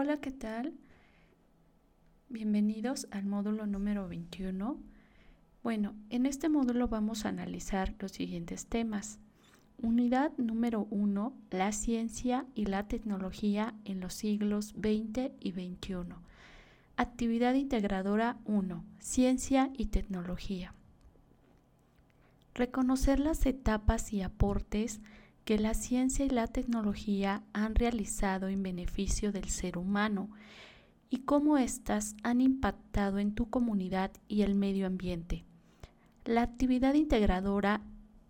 Hola, ¿qué tal? Bienvenidos al módulo número 21. Bueno, en este módulo vamos a analizar los siguientes temas. Unidad número 1, la ciencia y la tecnología en los siglos XX y XXI. Actividad integradora 1, ciencia y tecnología. Reconocer las etapas y aportes que la ciencia y la tecnología han realizado en beneficio del ser humano y cómo éstas han impactado en tu comunidad y el medio ambiente. La actividad integradora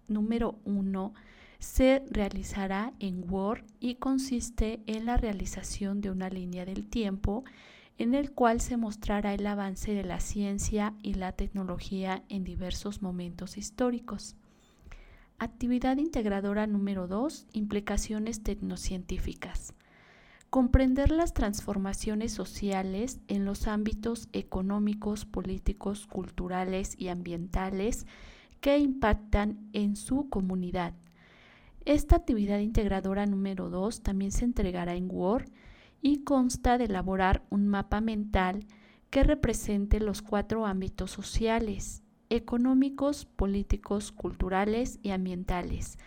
número uno se realizará en Word y consiste en la realización de una línea del tiempo en el cual se mostrará el avance de la ciencia y la tecnología en diversos momentos históricos. Actividad integradora número 2. Implicaciones tecnocientíficas. Comprender las transformaciones sociales en los ámbitos económicos, políticos, culturales y ambientales que impactan en su comunidad. Esta actividad integradora número 2 también se entregará en Word y consta de elaborar un mapa mental que represente los cuatro ámbitos sociales, económicos, políticos, culturales y ambientales.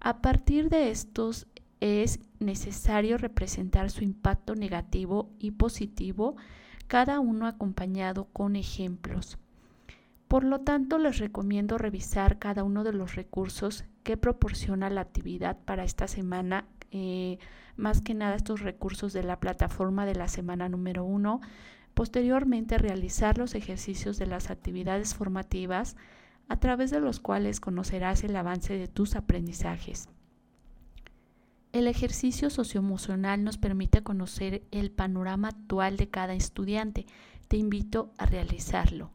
A partir de estos es necesario representar su impacto negativo y positivo, cada uno acompañado con ejemplos. Por lo tanto, les recomiendo revisar cada uno de los recursos que proporciona la actividad para esta semana, eh, más que nada estos recursos de la plataforma de la semana número uno, Posteriormente, realizar los ejercicios de las actividades formativas a través de los cuales conocerás el avance de tus aprendizajes. El ejercicio socioemocional nos permite conocer el panorama actual de cada estudiante. Te invito a realizarlo,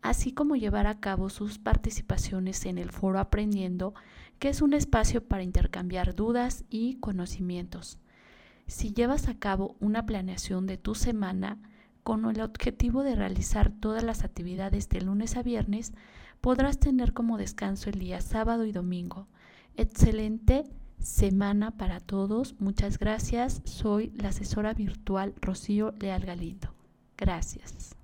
así como llevar a cabo sus participaciones en el foro Aprendiendo, que es un espacio para intercambiar dudas y conocimientos. Si llevas a cabo una planeación de tu semana, con el objetivo de realizar todas las actividades de lunes a viernes, podrás tener como descanso el día sábado y domingo. Excelente semana para todos. Muchas gracias. Soy la asesora virtual Rocío Leal Galindo. Gracias.